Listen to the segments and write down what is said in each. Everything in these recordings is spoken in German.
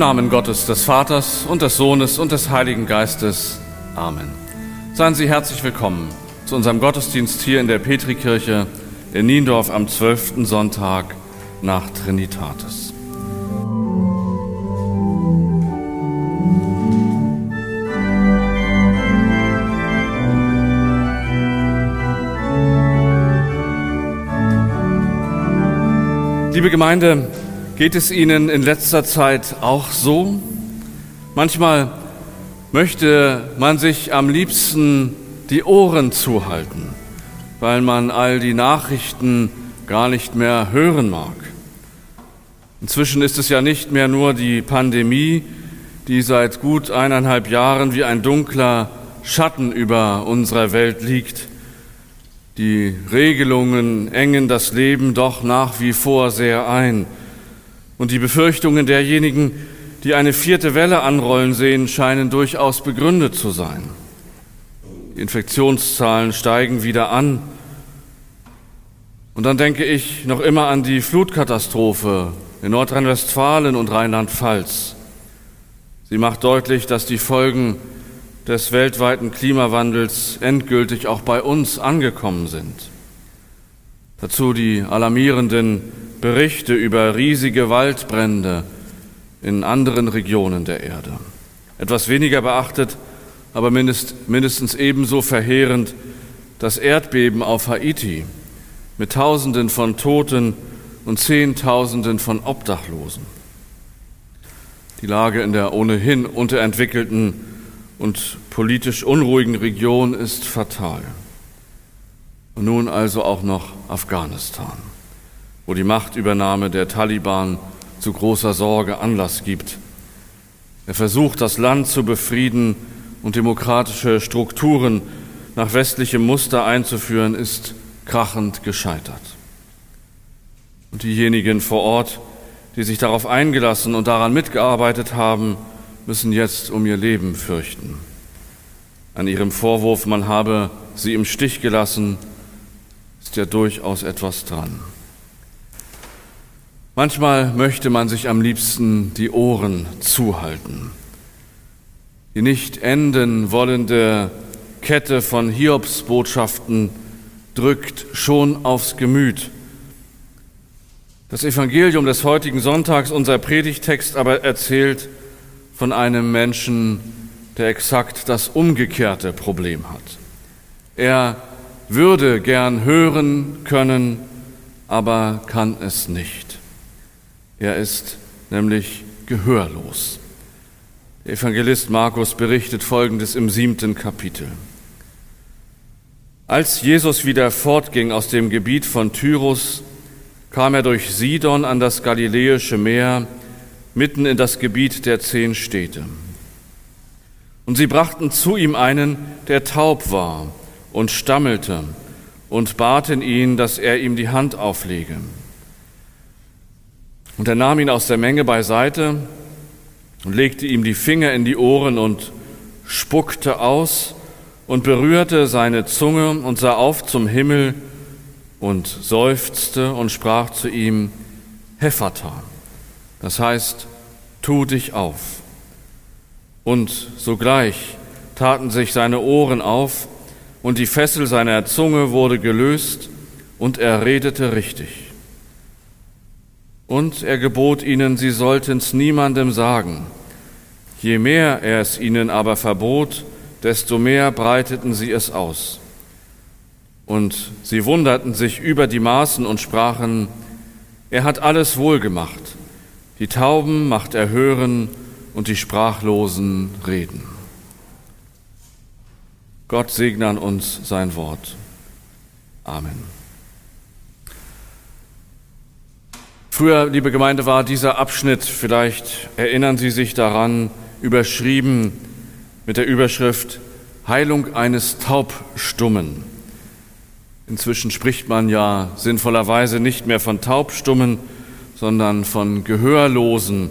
Namen Gottes, des Vaters und des Sohnes und des Heiligen Geistes. Amen. Seien Sie herzlich willkommen zu unserem Gottesdienst hier in der Petrikirche in Niendorf am 12. Sonntag nach Trinitatis. Liebe Gemeinde, geht es Ihnen in letzter Zeit auch so? Manchmal möchte man sich am liebsten die Ohren zuhalten, weil man all die Nachrichten gar nicht mehr hören mag. Inzwischen ist es ja nicht mehr nur die Pandemie, die seit gut eineinhalb Jahren wie ein dunkler Schatten über unserer Welt liegt. Die Regelungen engen das Leben doch nach wie vor sehr ein. Und die Befürchtungen derjenigen, die eine vierte Welle anrollen sehen, scheinen durchaus begründet zu sein. Die Infektionszahlen steigen wieder an. Und dann denke ich noch immer an die Flutkatastrophe in Nordrhein-Westfalen und Rheinland-Pfalz. Sie macht deutlich, dass die Folgen des weltweiten Klimawandels endgültig auch bei uns angekommen sind. Dazu die alarmierenden Berichte über riesige Waldbrände in anderen Regionen der Erde. Etwas weniger beachtet, aber mindestens ebenso verheerend das Erdbeben auf Haiti mit Tausenden von Toten und Zehntausenden von Obdachlosen. Die Lage in der ohnehin unterentwickelten und politisch unruhigen Region ist fatal. Und nun also auch noch Afghanistan, wo die Machtübernahme der Taliban zu großer Sorge Anlass gibt. Er versucht, das Land zu befrieden und demokratische Strukturen nach westlichem Muster einzuführen, ist krachend gescheitert. Und diejenigen vor Ort, die sich darauf eingelassen und daran mitgearbeitet haben, müssen jetzt um ihr Leben fürchten. An ihrem Vorwurf, man habe sie im Stich gelassen, ist ja durchaus etwas dran. Manchmal möchte man sich am liebsten die Ohren zuhalten. Die nicht enden wollende Kette von Hiobsbotschaften drückt schon aufs Gemüt. Das Evangelium des heutigen Sonntags, unser Predigtext, aber erzählt von einem Menschen, der exakt das umgekehrte Problem hat. Er würde gern hören können, aber kann es nicht. Er ist nämlich gehörlos. Der Evangelist Markus berichtet Folgendes im siebten Kapitel. Als Jesus wieder fortging aus dem Gebiet von Tyrus, kam er durch Sidon an das Galiläische Meer, mitten in das Gebiet der zehn Städte. Und sie brachten zu ihm einen, der taub war und stammelte, und baten ihn, dass er ihm die Hand auflege. Und er nahm ihn aus der Menge beiseite und legte ihm die Finger in die Ohren und spuckte aus und berührte seine Zunge und sah auf zum Himmel und seufzte und sprach zu ihm, Hephata, das heißt, tu dich auf. Und sogleich taten sich seine Ohren auf und die Fessel seiner Zunge wurde gelöst und er redete richtig. Und er gebot ihnen, sie sollten's niemandem sagen. Je mehr er es ihnen aber verbot, desto mehr breiteten sie es aus. Und sie wunderten sich über die Maßen und sprachen, er hat alles wohl gemacht. Die Tauben macht er hören und die Sprachlosen reden. Gott segne an uns sein Wort. Amen. Früher, liebe Gemeinde, war dieser Abschnitt, vielleicht erinnern Sie sich daran, überschrieben mit der Überschrift Heilung eines Taubstummen. Inzwischen spricht man ja sinnvollerweise nicht mehr von Taubstummen, sondern von Gehörlosen,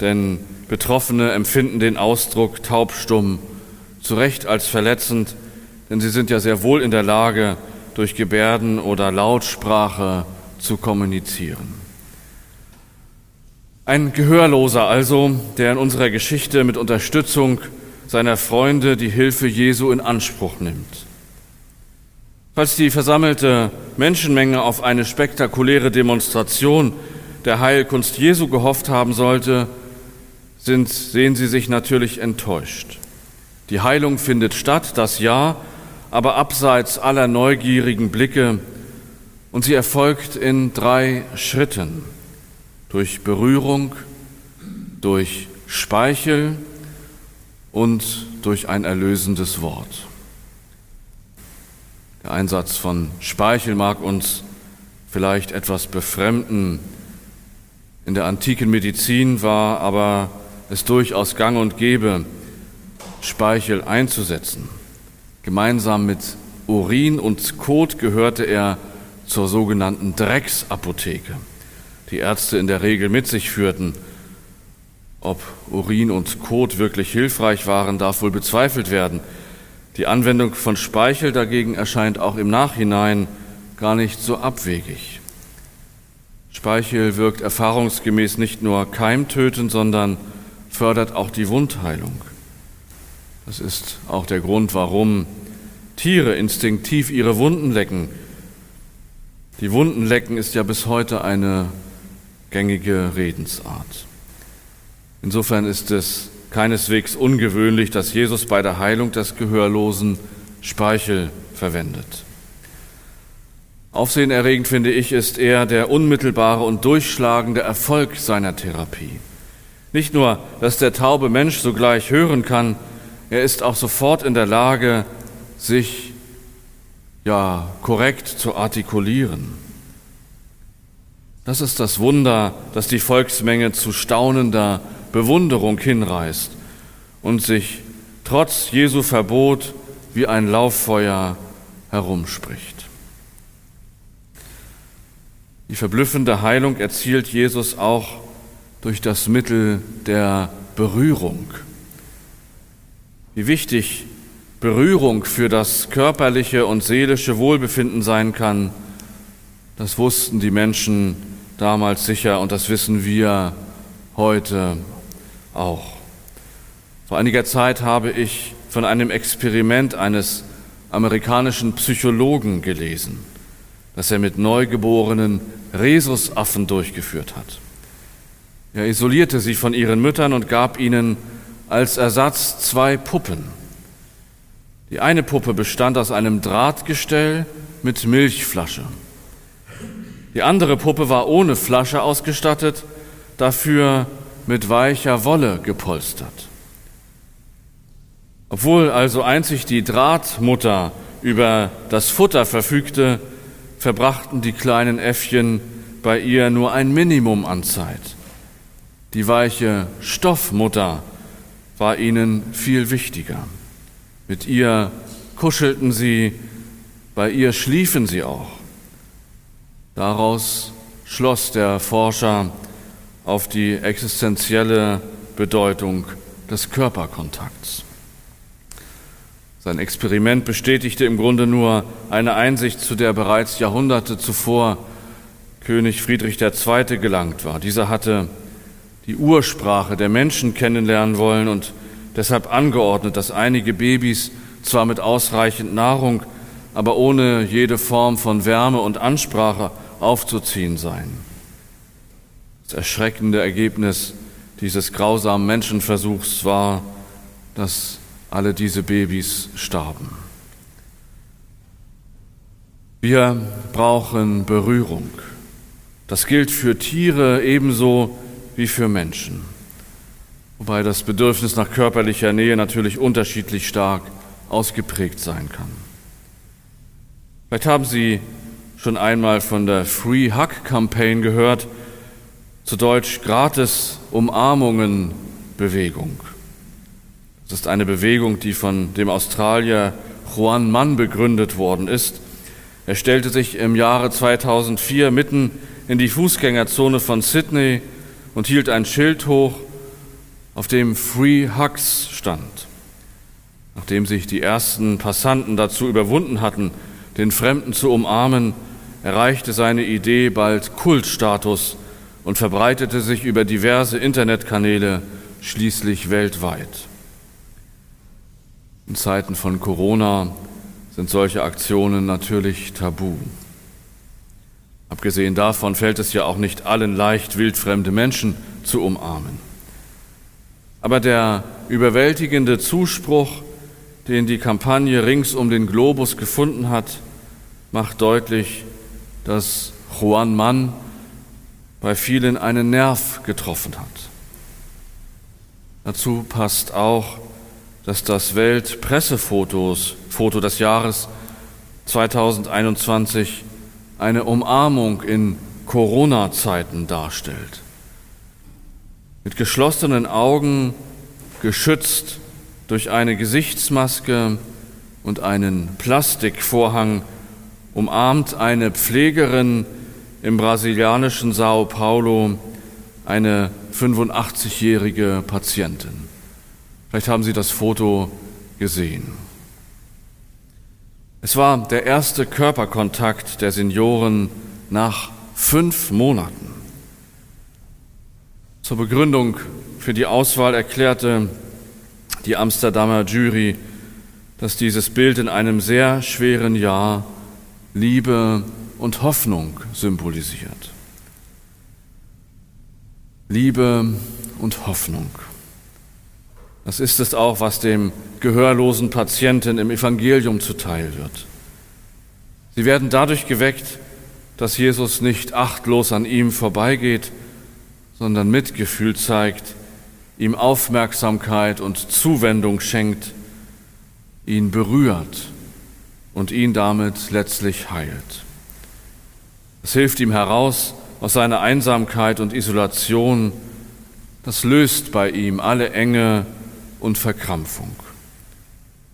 denn Betroffene empfinden den Ausdruck taubstumm zu Recht als verletzend, denn sie sind ja sehr wohl in der Lage, durch Gebärden oder Lautsprache zu kommunizieren. Ein Gehörloser also, der in unserer Geschichte mit Unterstützung seiner Freunde die Hilfe Jesu in Anspruch nimmt. Falls die versammelte Menschenmenge auf eine spektakuläre Demonstration der Heilkunst Jesu gehofft haben sollte, sind, sehen sie sich natürlich enttäuscht. Die Heilung findet statt, das ja, aber abseits aller neugierigen Blicke und sie erfolgt in drei Schritten. Durch Berührung, durch Speichel und durch ein erlösendes Wort. Der Einsatz von Speichel mag uns vielleicht etwas befremden. In der antiken Medizin war aber es durchaus gang und gäbe, Speichel einzusetzen. Gemeinsam mit Urin und Kot gehörte er zur sogenannten Drecksapotheke, die Ärzte in der Regel mit sich führten. Ob Urin und Kot wirklich hilfreich waren, darf wohl bezweifelt werden. Die Anwendung von Speichel dagegen erscheint auch im Nachhinein gar nicht so abwegig. Speichel wirkt erfahrungsgemäß nicht nur keimtötend, sondern fördert auch die Wundheilung. Das ist auch der Grund, warum Tiere instinktiv ihre Wunden lecken. Die Wunden lecken ist ja bis heute eine gängige Redensart. Insofern ist es keineswegs ungewöhnlich, dass Jesus bei der Heilung des Gehörlosen Speichel verwendet. Aufsehenerregend finde ich ist eher der unmittelbare und durchschlagende Erfolg seiner Therapie. Nicht nur, dass der taube Mensch sogleich hören kann, er ist auch sofort in der Lage, sich ja korrekt zu artikulieren. Das ist das Wunder, das die Volksmenge zu staunender Bewunderung hinreißt und sich trotz Jesu Verbot wie ein Lauffeuer herumspricht. Die verblüffende Heilung erzielt Jesus auch durch das Mittel der Berührung. Wie wichtig Berührung für das körperliche und seelische Wohlbefinden sein kann, das wussten die Menschen damals sicher und das wissen wir heute auch. Vor einiger Zeit habe ich von einem Experiment eines amerikanischen Psychologen gelesen, das er mit neugeborenen Rhesusaffen durchgeführt hat. Er isolierte sie von ihren Müttern und gab ihnen als Ersatz zwei Puppen. Die eine Puppe bestand aus einem Drahtgestell mit Milchflasche. Die andere Puppe war ohne Flasche ausgestattet, dafür mit weicher Wolle gepolstert. Obwohl also einzig die Drahtmutter über das Futter verfügte, verbrachten die kleinen Äffchen bei ihr nur ein Minimum an Zeit. Die weiche Stoffmutter war ihnen viel wichtiger. Mit ihr kuschelten sie, bei ihr schliefen sie auch. Daraus schloss der Forscher auf die existenzielle Bedeutung des Körperkontakts. Sein Experiment bestätigte im Grunde nur eine Einsicht, zu der bereits Jahrhunderte zuvor König Friedrich II. gelangt war. Dieser hatte die Ursprache der Menschen kennenlernen wollen und deshalb angeordnet, dass einige Babys zwar mit ausreichend Nahrung, aber ohne jede Form von Wärme und Ansprache aufzuziehen seien. Das erschreckende Ergebnis dieses grausamen Menschenversuchs war, dass alle diese Babys starben. Wir brauchen Berührung. Das gilt für Tiere ebenso wie für Menschen. Wobei das Bedürfnis nach körperlicher Nähe natürlich unterschiedlich stark ausgeprägt sein kann. Vielleicht haben Sie schon einmal von der Free Hug Campaign gehört, zu Deutsch gratis Umarmungen Bewegung. Das ist eine Bewegung, die von dem Australier Juan Mann begründet worden ist. Er stellte sich im Jahre 2004 mitten in die Fußgängerzone von Sydney und hielt ein Schild hoch, auf dem Free Hugs stand. Nachdem sich die ersten Passanten dazu überwunden hatten, den Fremden zu umarmen, erreichte seine Idee bald Kultstatus und verbreitete sich über diverse Internetkanäle schließlich weltweit. In Zeiten von Corona sind solche Aktionen natürlich tabu. Abgesehen davon fällt es ja auch nicht allen leicht, wildfremde Menschen zu umarmen. Aber der überwältigende Zuspruch, den die Kampagne rings um den Globus gefunden hat, macht deutlich, dass Juan Mann bei vielen einen Nerv getroffen hat. Dazu passt auch, dass das Weltpressefotos Foto des Jahres 2021 eine Umarmung in Corona-Zeiten darstellt. Mit geschlossenen Augen, geschützt durch eine Gesichtsmaske und einen Plastikvorhang, umarmt eine Pflegerin im brasilianischen Sao Paulo eine 85-jährige Patientin. Vielleicht haben Sie das Foto gesehen. Es war der erste Körperkontakt der Senioren nach fünf Monaten. Zur Begründung für die Auswahl erklärte die Amsterdamer Jury, dass dieses Bild in einem sehr schweren Jahr Liebe und Hoffnung symbolisiert. Liebe und Hoffnung. Das ist es auch, was dem gehörlosen Patienten im Evangelium zuteil wird. Sie werden dadurch geweckt, dass Jesus nicht achtlos an ihm vorbeigeht, sondern Mitgefühl zeigt, ihm Aufmerksamkeit und Zuwendung schenkt, ihn berührt und ihn damit letztlich heilt. Es hilft ihm heraus aus seiner Einsamkeit und Isolation, das löst bei ihm alle Enge und Verkrampfung.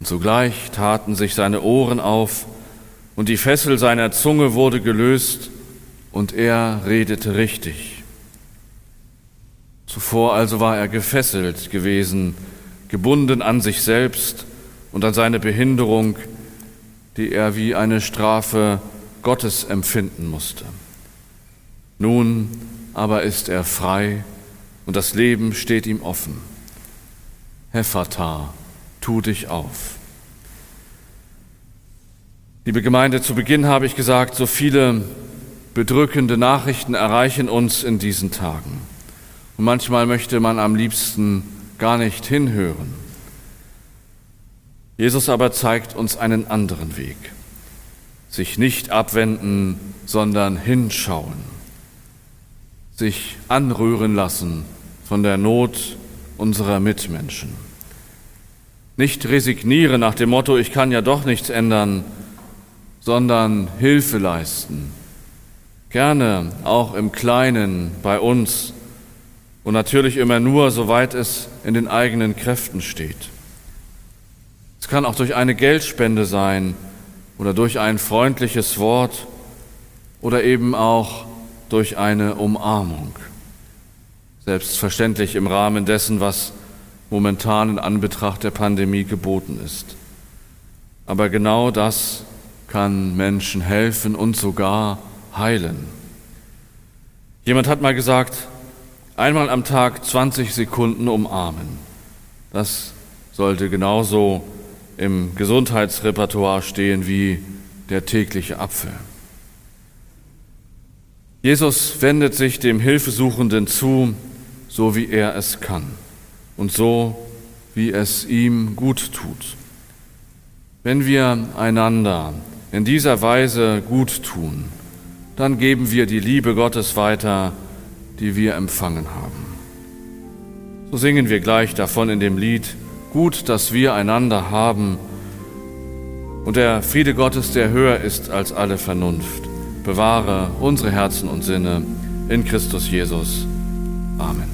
Und sogleich taten sich seine Ohren auf und die Fessel seiner Zunge wurde gelöst und er redete richtig. Zuvor also war er gefesselt gewesen, gebunden an sich selbst und an seine Behinderung, die er wie eine Strafe Gottes empfinden musste. Nun aber ist er frei und das Leben steht ihm offen. Hephata, tu dich auf. Liebe Gemeinde, zu Beginn habe ich gesagt, so viele bedrückende Nachrichten erreichen uns in diesen Tagen. Und manchmal möchte man am liebsten gar nicht hinhören. Jesus aber zeigt uns einen anderen Weg. Sich nicht abwenden, sondern hinschauen. Sich anrühren lassen von der Not unserer Mitmenschen. Nicht resignieren nach dem Motto, ich kann ja doch nichts ändern, sondern Hilfe leisten. Gerne auch im Kleinen bei uns und natürlich immer nur, soweit es in den eigenen Kräften steht. Es kann auch durch eine Geldspende sein oder durch ein freundliches Wort oder eben auch durch eine Umarmung selbstverständlich im Rahmen dessen, was momentan in Anbetracht der Pandemie geboten ist. Aber genau das kann Menschen helfen und sogar heilen. Jemand hat mal gesagt, einmal am Tag 20 Sekunden umarmen. Das sollte genauso im Gesundheitsrepertoire stehen wie der tägliche Apfel. Jesus wendet sich dem Hilfesuchenden zu, so wie er es kann und so wie es ihm gut tut. Wenn wir einander in dieser Weise gut tun, dann geben wir die Liebe Gottes weiter, die wir empfangen haben. So singen wir gleich davon in dem Lied, gut, dass wir einander haben. Und der Friede Gottes, der höher ist als alle Vernunft, bewahre unsere Herzen und Sinne in Christus Jesus. Amen.